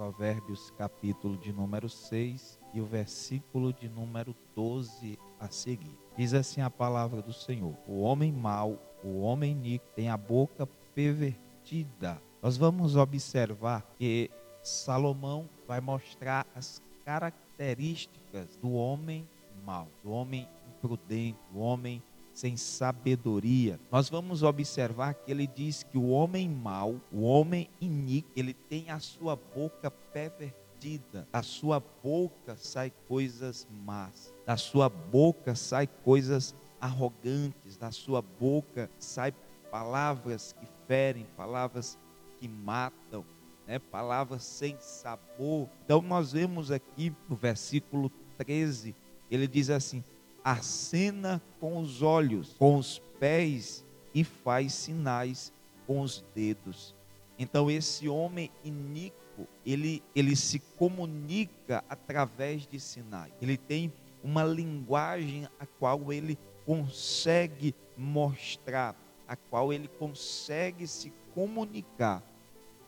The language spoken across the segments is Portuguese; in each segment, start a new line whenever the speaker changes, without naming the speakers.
Provérbios capítulo de número 6 e o versículo de número 12 a seguir. Diz assim a palavra do Senhor: O homem mau, o homem nico, tem a boca pervertida. Nós vamos observar que Salomão vai mostrar as características do homem mau, do homem imprudente, do homem sem sabedoria. Nós vamos observar que ele diz que o homem mau, o homem iníquo, ele tem a sua boca pervertida. Da sua boca sai coisas más. Da sua boca sai coisas arrogantes. Da sua boca sai palavras que ferem, palavras que matam. Né, palavras sem sabor. Então nós vemos aqui no versículo 13, ele diz assim: acena com os olhos, com os pés e faz sinais com os dedos. Então esse homem iníquo, ele, ele se comunica através de sinais. Ele tem uma linguagem a qual ele consegue mostrar, a qual ele consegue se comunicar,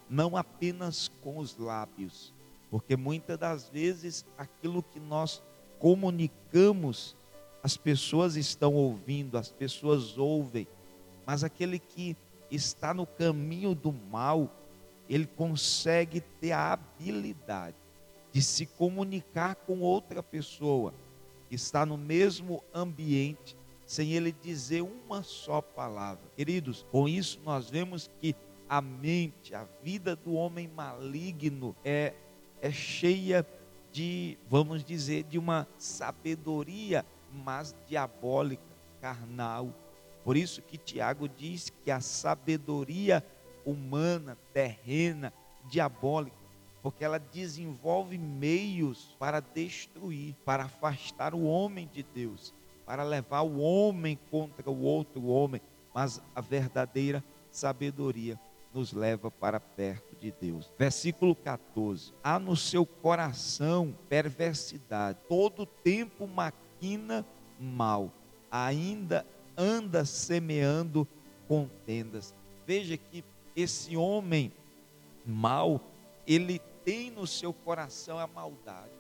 não apenas com os lábios, porque muitas das vezes aquilo que nós comunicamos as pessoas estão ouvindo, as pessoas ouvem, mas aquele que está no caminho do mal, ele consegue ter a habilidade de se comunicar com outra pessoa que está no mesmo ambiente, sem ele dizer uma só palavra. Queridos, com isso nós vemos que a mente, a vida do homem maligno é, é cheia de, vamos dizer, de uma sabedoria mas diabólica, carnal. Por isso que Tiago diz que a sabedoria humana, terrena, diabólica, porque ela desenvolve meios para destruir, para afastar o homem de Deus, para levar o homem contra o outro homem, mas a verdadeira sabedoria nos leva para perto de Deus. Versículo 14: Há no seu coração perversidade, todo tempo maquina mal, ainda anda semeando contendas. Veja que esse homem mal, ele tem no seu coração a maldade.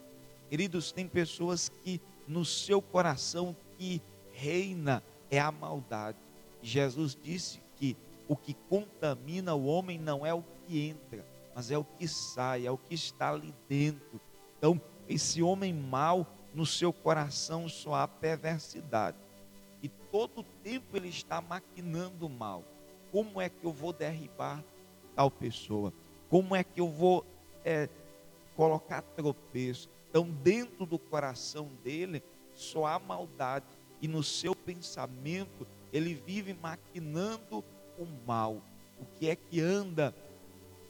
Queridos, tem pessoas que no seu coração que reina é a maldade. Jesus disse que o que contamina o homem não é o que entra, mas é o que sai, é o que está ali dentro. Então, esse homem mau, no seu coração só há perversidade. E todo o tempo ele está maquinando mal. Como é que eu vou derribar tal pessoa? Como é que eu vou é, colocar tropeço? Então, dentro do coração dele só há maldade. E no seu pensamento ele vive maquinando o mal. O que é que anda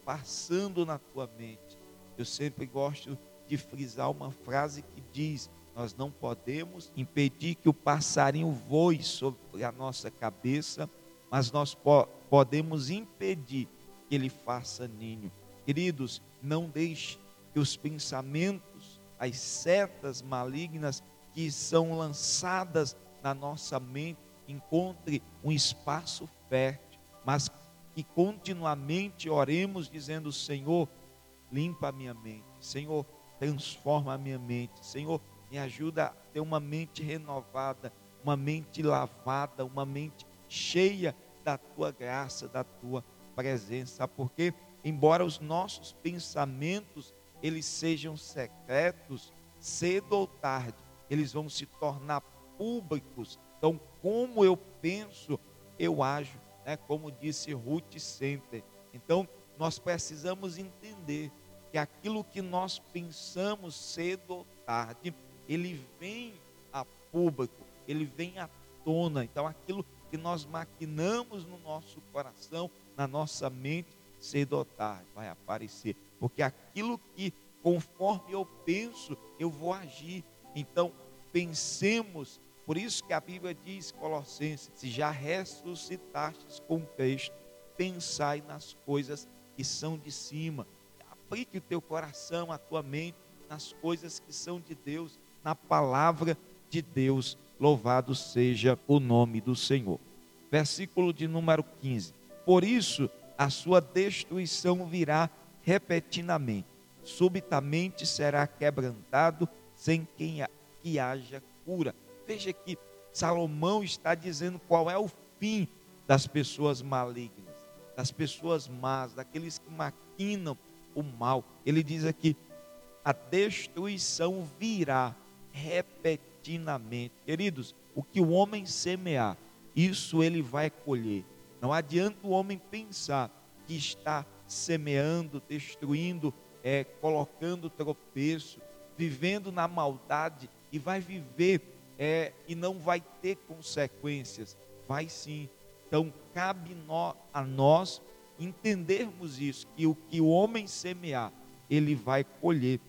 passando na tua mente? Eu sempre gosto frisar uma frase que diz: Nós não podemos impedir que o passarinho voe sobre a nossa cabeça, mas nós po podemos impedir que ele faça ninho. Queridos, não deixe que os pensamentos, as setas malignas que são lançadas na nossa mente encontre um espaço fértil, mas que continuamente oremos dizendo: Senhor, limpa a minha mente. Senhor, transforma a minha mente. Senhor, me ajuda a ter uma mente renovada, uma mente lavada, uma mente cheia da tua graça, da tua presença, porque embora os nossos pensamentos eles sejam secretos, cedo ou tarde eles vão se tornar públicos. Então, como eu penso, eu ajo, né? Como disse Ruth Center. Então, nós precisamos entender que aquilo que nós pensamos cedo ou tarde, ele vem a público, ele vem à tona. Então, aquilo que nós maquinamos no nosso coração, na nossa mente, cedo ou tarde vai aparecer. Porque aquilo que, conforme eu penso, eu vou agir. Então, pensemos, por isso que a Bíblia diz, Colossenses, se já ressuscitastes com Cristo, pensai nas coisas que são de cima, aplique o teu coração, a tua mente nas coisas que são de Deus, na palavra de Deus. Louvado seja o nome do Senhor. Versículo de número 15. Por isso a sua destruição virá repentinamente, subitamente será quebrantado, sem quem que haja cura. Veja que Salomão está dizendo qual é o fim das pessoas malignas, das pessoas más, daqueles que maquinam o mal. Ele diz aqui: a destruição virá repentinamente. Queridos, o que o homem semear, isso ele vai colher. Não adianta o homem pensar que está semeando, destruindo, é, colocando tropeço, vivendo na maldade e vai viver é, e não vai ter consequências. Vai sim. Então cabe no, a nós entendermos isso, que o que o homem semear, ele vai colher.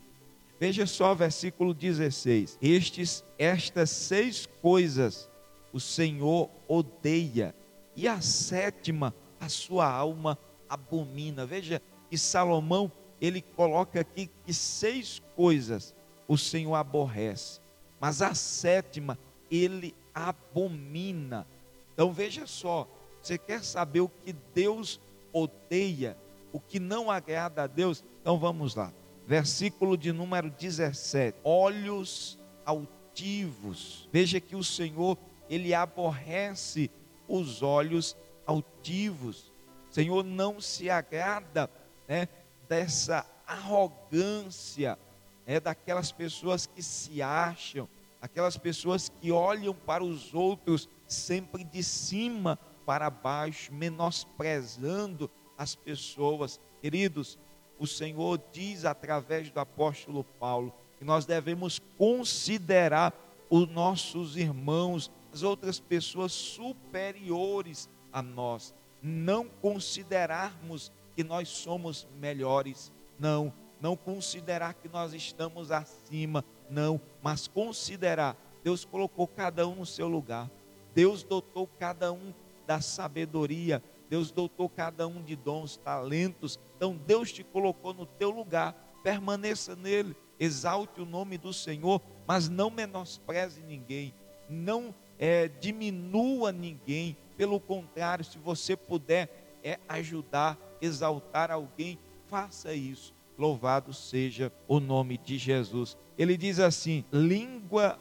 Veja só versículo 16. Estes, estas seis coisas o Senhor odeia, e a sétima a sua alma abomina. Veja que Salomão, ele coloca aqui que seis coisas o Senhor aborrece, mas a sétima ele abomina. Então veja só, você quer saber o que Deus odeia, o que não agrada a Deus? Então vamos lá. Versículo de número 17. Olhos altivos. Veja que o Senhor, ele aborrece os olhos altivos. O Senhor não se agrada né, dessa arrogância, né, daquelas pessoas que se acham, aquelas pessoas que olham para os outros sempre de cima para baixo, menosprezando as pessoas. Queridos, o Senhor diz através do apóstolo Paulo que nós devemos considerar os nossos irmãos, as outras pessoas superiores a nós, não considerarmos que nós somos melhores, não, não considerar que nós estamos acima, não, mas considerar Deus colocou cada um no seu lugar. Deus dotou cada um da sabedoria. Deus dotou cada um de dons, talentos. Então Deus te colocou no teu lugar. Permaneça nele. Exalte o nome do Senhor, mas não menospreze ninguém. Não é, diminua ninguém. Pelo contrário, se você puder é ajudar, exaltar alguém, faça isso. Louvado seja o nome de Jesus. Ele diz assim: língua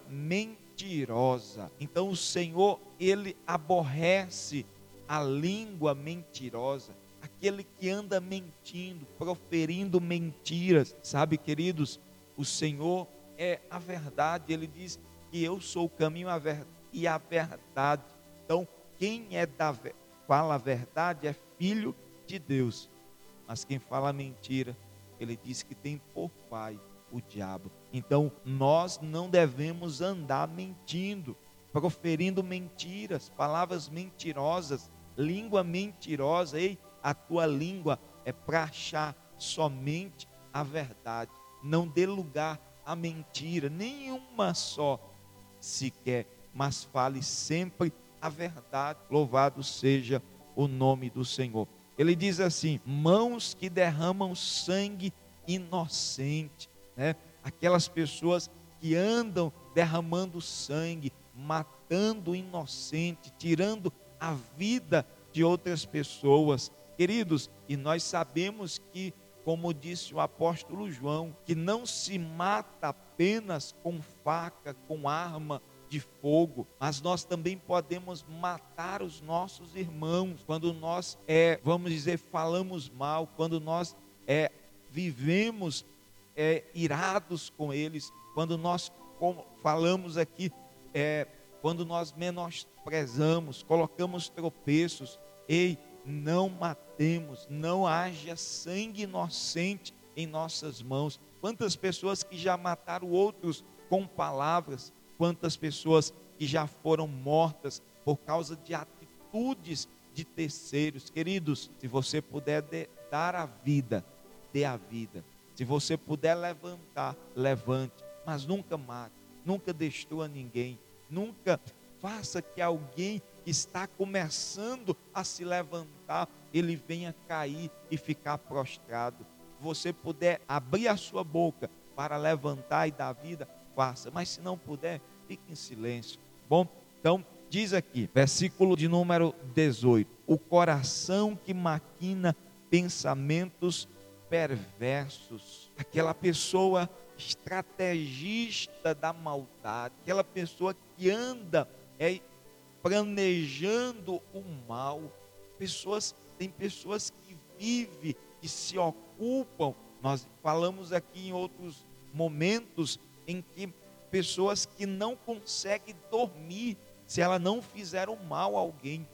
mentirosa. Então o Senhor, ele aborrece a língua mentirosa, aquele que anda mentindo, proferindo mentiras. Sabe, queridos, o Senhor é a verdade. Ele diz que eu sou o caminho e a verdade. Então, quem é da fala a verdade é filho de Deus. Mas quem fala mentira, ele diz que tem por pai o diabo. Então, nós não devemos andar mentindo, proferindo mentiras, palavras mentirosas, língua mentirosa. Ei, a tua língua é para achar somente a verdade. Não dê lugar à mentira, nenhuma só sequer, mas fale sempre a verdade. Louvado seja o nome do Senhor. Ele diz assim: mãos que derramam sangue inocente, né? Aquelas pessoas que andam derramando sangue, matando o inocente, tirando a vida de outras pessoas. Queridos, e nós sabemos que, como disse o apóstolo João, que não se mata apenas com faca, com arma de fogo, mas nós também podemos matar os nossos irmãos quando nós, é, vamos dizer, falamos mal, quando nós é, vivemos é, irados com eles, quando nós falamos aqui, é, quando nós menosprezamos, colocamos tropeços, ei, não matemos, não haja sangue inocente em nossas mãos. Quantas pessoas que já mataram outros com palavras, quantas pessoas que já foram mortas por causa de atitudes de terceiros. Queridos, se você puder dar a vida, dê a vida. Se você puder levantar, levante, mas nunca mate, nunca destrua ninguém, nunca faça que alguém que está começando a se levantar, ele venha cair e ficar prostrado. Se você puder abrir a sua boca para levantar e dar vida, faça, mas se não puder, fique em silêncio. Bom, então diz aqui, versículo de número 18: O coração que maquina pensamentos perversos, aquela pessoa estrategista da maldade, aquela pessoa que anda é, planejando o mal. Pessoas, tem pessoas que vivem, que se ocupam. Nós falamos aqui em outros momentos em que pessoas que não conseguem dormir se ela não fizer o mal a alguém.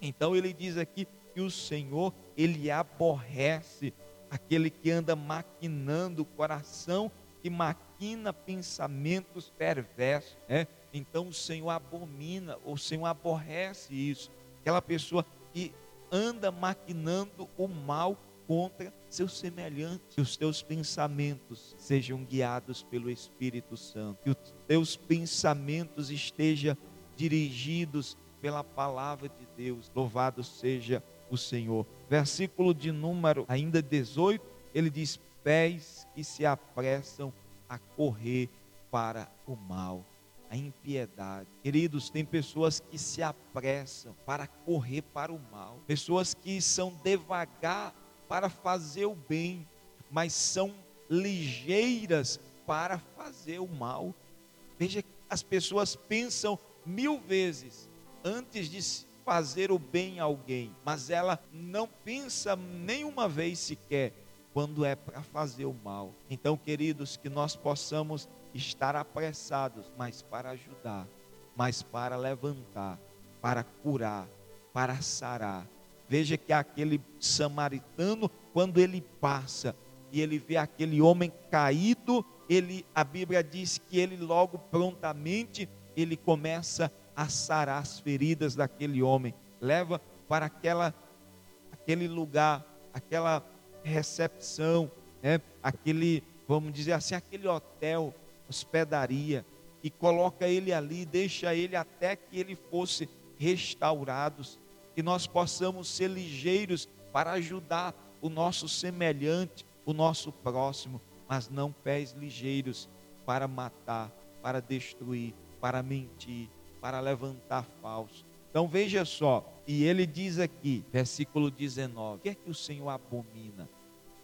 Então ele diz aqui que o Senhor, ele aborrece aquele que anda maquinando o coração, que maquina pensamentos perversos, é? Então o Senhor abomina, o Senhor aborrece isso. Aquela pessoa que anda maquinando o mal contra seus semelhantes, que os teus pensamentos sejam guiados pelo Espírito Santo, que os teus pensamentos estejam dirigidos pela palavra de Deus. Louvado seja o Senhor. Versículo de número ainda 18, ele diz: pés que se apressam a correr para o mal, a impiedade. Queridos, tem pessoas que se apressam para correr para o mal, pessoas que são devagar para fazer o bem, mas são ligeiras para fazer o mal. Veja, as pessoas pensam mil vezes antes de fazer o bem a alguém, mas ela não pensa nenhuma vez sequer quando é para fazer o mal. Então, queridos, que nós possamos estar apressados, mas para ajudar, mas para levantar, para curar, para sarar. Veja que aquele samaritano, quando ele passa e ele vê aquele homem caído, ele, a Bíblia diz que ele logo prontamente ele começa a sarar as feridas daquele homem, leva para aquela, aquele lugar, aquela recepção, né? aquele, vamos dizer assim, aquele hotel, hospedaria, e coloca ele ali, deixa ele até que ele fosse restaurado, que nós possamos ser ligeiros para ajudar o nosso semelhante, o nosso próximo, mas não pés ligeiros para matar, para destruir, para mentir, para levantar falso. Então veja só, e ele diz aqui, versículo 19: o que é que o Senhor abomina?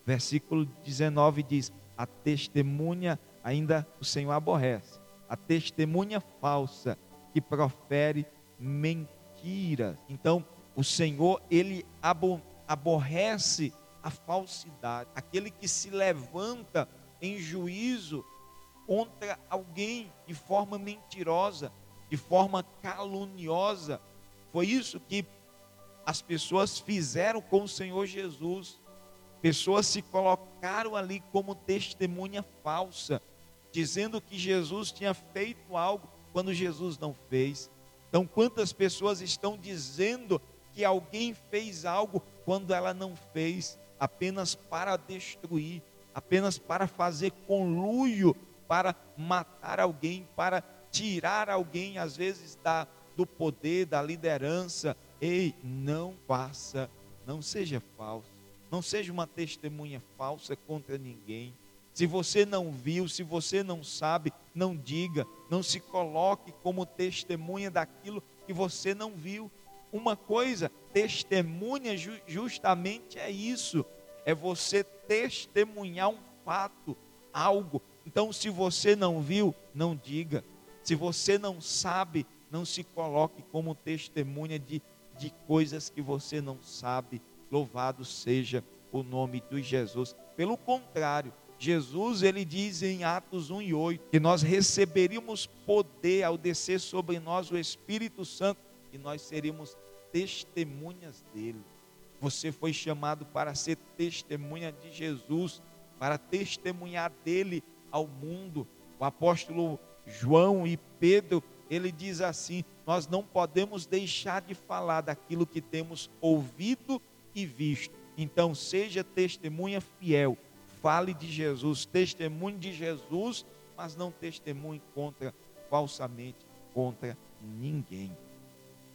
Versículo 19 diz: a testemunha ainda o Senhor aborrece, a testemunha falsa que profere mentiras. Então, o Senhor, ele aborrece a falsidade, aquele que se levanta em juízo contra alguém de forma mentirosa, de forma caluniosa. Foi isso que as pessoas fizeram com o Senhor Jesus. Pessoas se colocaram ali como testemunha falsa, dizendo que Jesus tinha feito algo quando Jesus não fez. Então, quantas pessoas estão dizendo que alguém fez algo quando ela não fez, apenas para destruir, apenas para fazer conluio, para matar alguém, para tirar alguém, às vezes, da, do poder, da liderança. Ei, não faça, não seja falso, não seja uma testemunha falsa contra ninguém. Se você não viu, se você não sabe, não diga, não se coloque como testemunha daquilo que você não viu. Uma coisa, testemunha justamente é isso, é você testemunhar um fato, algo. Então, se você não viu, não diga. Se você não sabe, não se coloque como testemunha de, de coisas que você não sabe. Louvado seja o nome de Jesus. Pelo contrário, Jesus ele diz em Atos 1 e 8 que nós receberíamos poder ao descer sobre nós o Espírito Santo e nós seríamos testemunhas dele. Você foi chamado para ser testemunha de Jesus, para testemunhar dele ao mundo. O apóstolo João e Pedro, ele diz assim: nós não podemos deixar de falar daquilo que temos ouvido e visto. Então, seja testemunha fiel, fale de Jesus, testemunhe de Jesus, mas não testemunhe contra falsamente contra ninguém.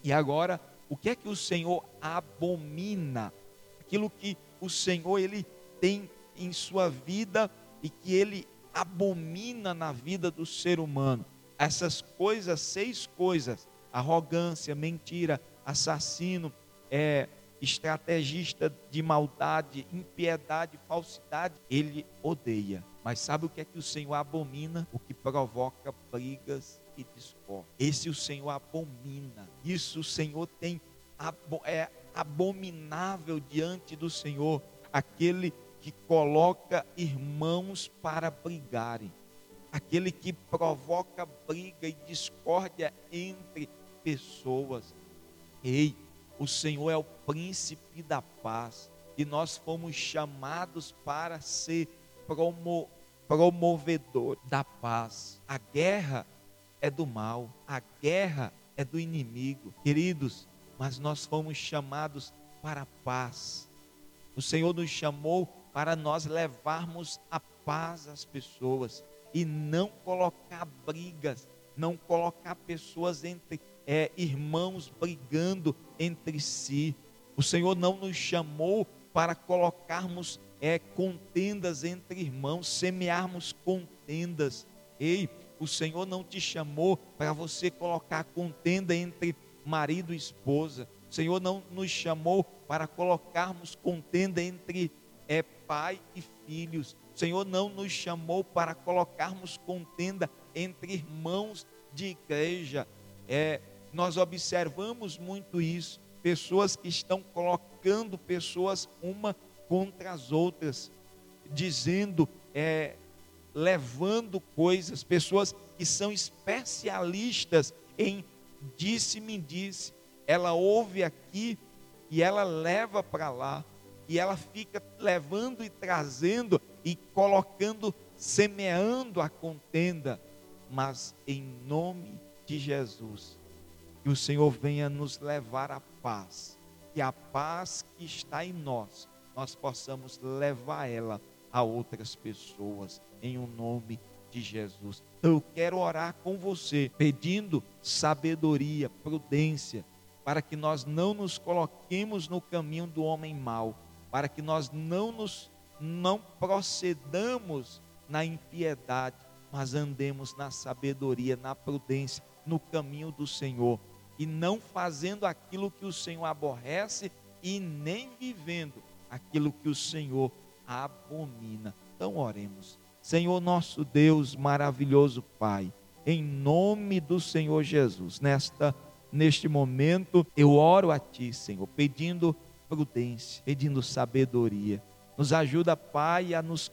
E agora, o que é que o Senhor abomina? Aquilo que o Senhor ele tem em sua vida e que ele abomina na vida do ser humano. Essas coisas, seis coisas: arrogância, mentira, assassino, é, estrategista de maldade, impiedade, falsidade, ele odeia. Mas sabe o que é que o Senhor abomina? O que provoca brigas e discórdia. Esse o Senhor abomina. Isso o Senhor tem é abominável diante do Senhor aquele que coloca irmãos para brigarem, aquele que provoca briga e discórdia entre pessoas. Ei, o Senhor é o príncipe da paz e nós fomos chamados para ser promo, promovedor da paz. A guerra é do mal, a guerra é do inimigo. Queridos, mas nós fomos chamados para a paz. O Senhor nos chamou para nós levarmos a paz às pessoas e não colocar brigas, não colocar pessoas entre é, irmãos brigando entre si. O Senhor não nos chamou para colocarmos é, contendas entre irmãos, semearmos contendas. Ei, o Senhor não te chamou para você colocar contenda entre marido e esposa. O Senhor não nos chamou para colocarmos contenda entre é, pai e filhos. O Senhor não nos chamou para colocarmos contenda entre irmãos de igreja. É, nós observamos muito isso. Pessoas que estão colocando pessoas uma contra as outras, dizendo, é, levando coisas, pessoas que são especialistas em disse-me disse. Ela ouve aqui e ela leva para lá. E ela fica levando e trazendo e colocando, semeando a contenda. Mas em nome de Jesus, que o Senhor venha nos levar à paz. Que a paz que está em nós, nós possamos levar ela a outras pessoas. Em o um nome de Jesus. Eu quero orar com você, pedindo sabedoria, prudência, para que nós não nos coloquemos no caminho do homem mau, para que nós não nos não procedamos na impiedade, mas andemos na sabedoria, na prudência, no caminho do Senhor e não fazendo aquilo que o Senhor aborrece e nem vivendo aquilo que o Senhor abomina. Então oremos. Senhor nosso Deus, maravilhoso Pai, em nome do Senhor Jesus, nesta neste momento eu oro a ti, Senhor, pedindo prudência, pedindo sabedoria. Nos ajuda, Pai, a nos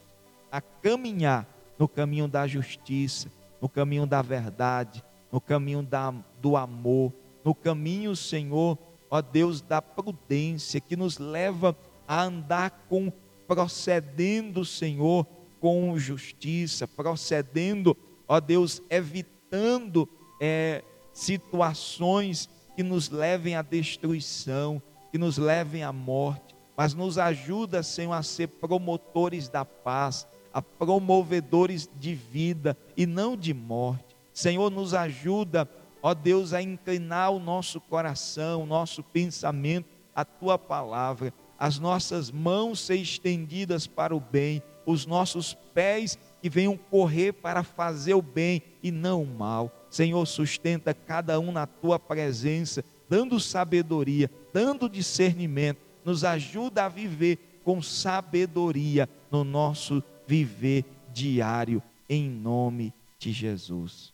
a caminhar no caminho da justiça, no caminho da verdade, no caminho da, do amor, no caminho, Senhor, ó Deus, da prudência que nos leva a andar com procedendo, Senhor, com justiça, procedendo, ó Deus, evitando é, situações que nos levem à destruição, que nos levem à morte, mas nos ajuda, Senhor, a ser promotores da paz, a promovedores de vida e não de morte. Senhor, nos ajuda, ó Deus, a inclinar o nosso coração, o nosso pensamento, a tua palavra, as nossas mãos ser estendidas para o bem os nossos pés que venham correr para fazer o bem e não o mal. Senhor, sustenta cada um na tua presença, dando sabedoria, dando discernimento, nos ajuda a viver com sabedoria no nosso viver diário, em nome de Jesus.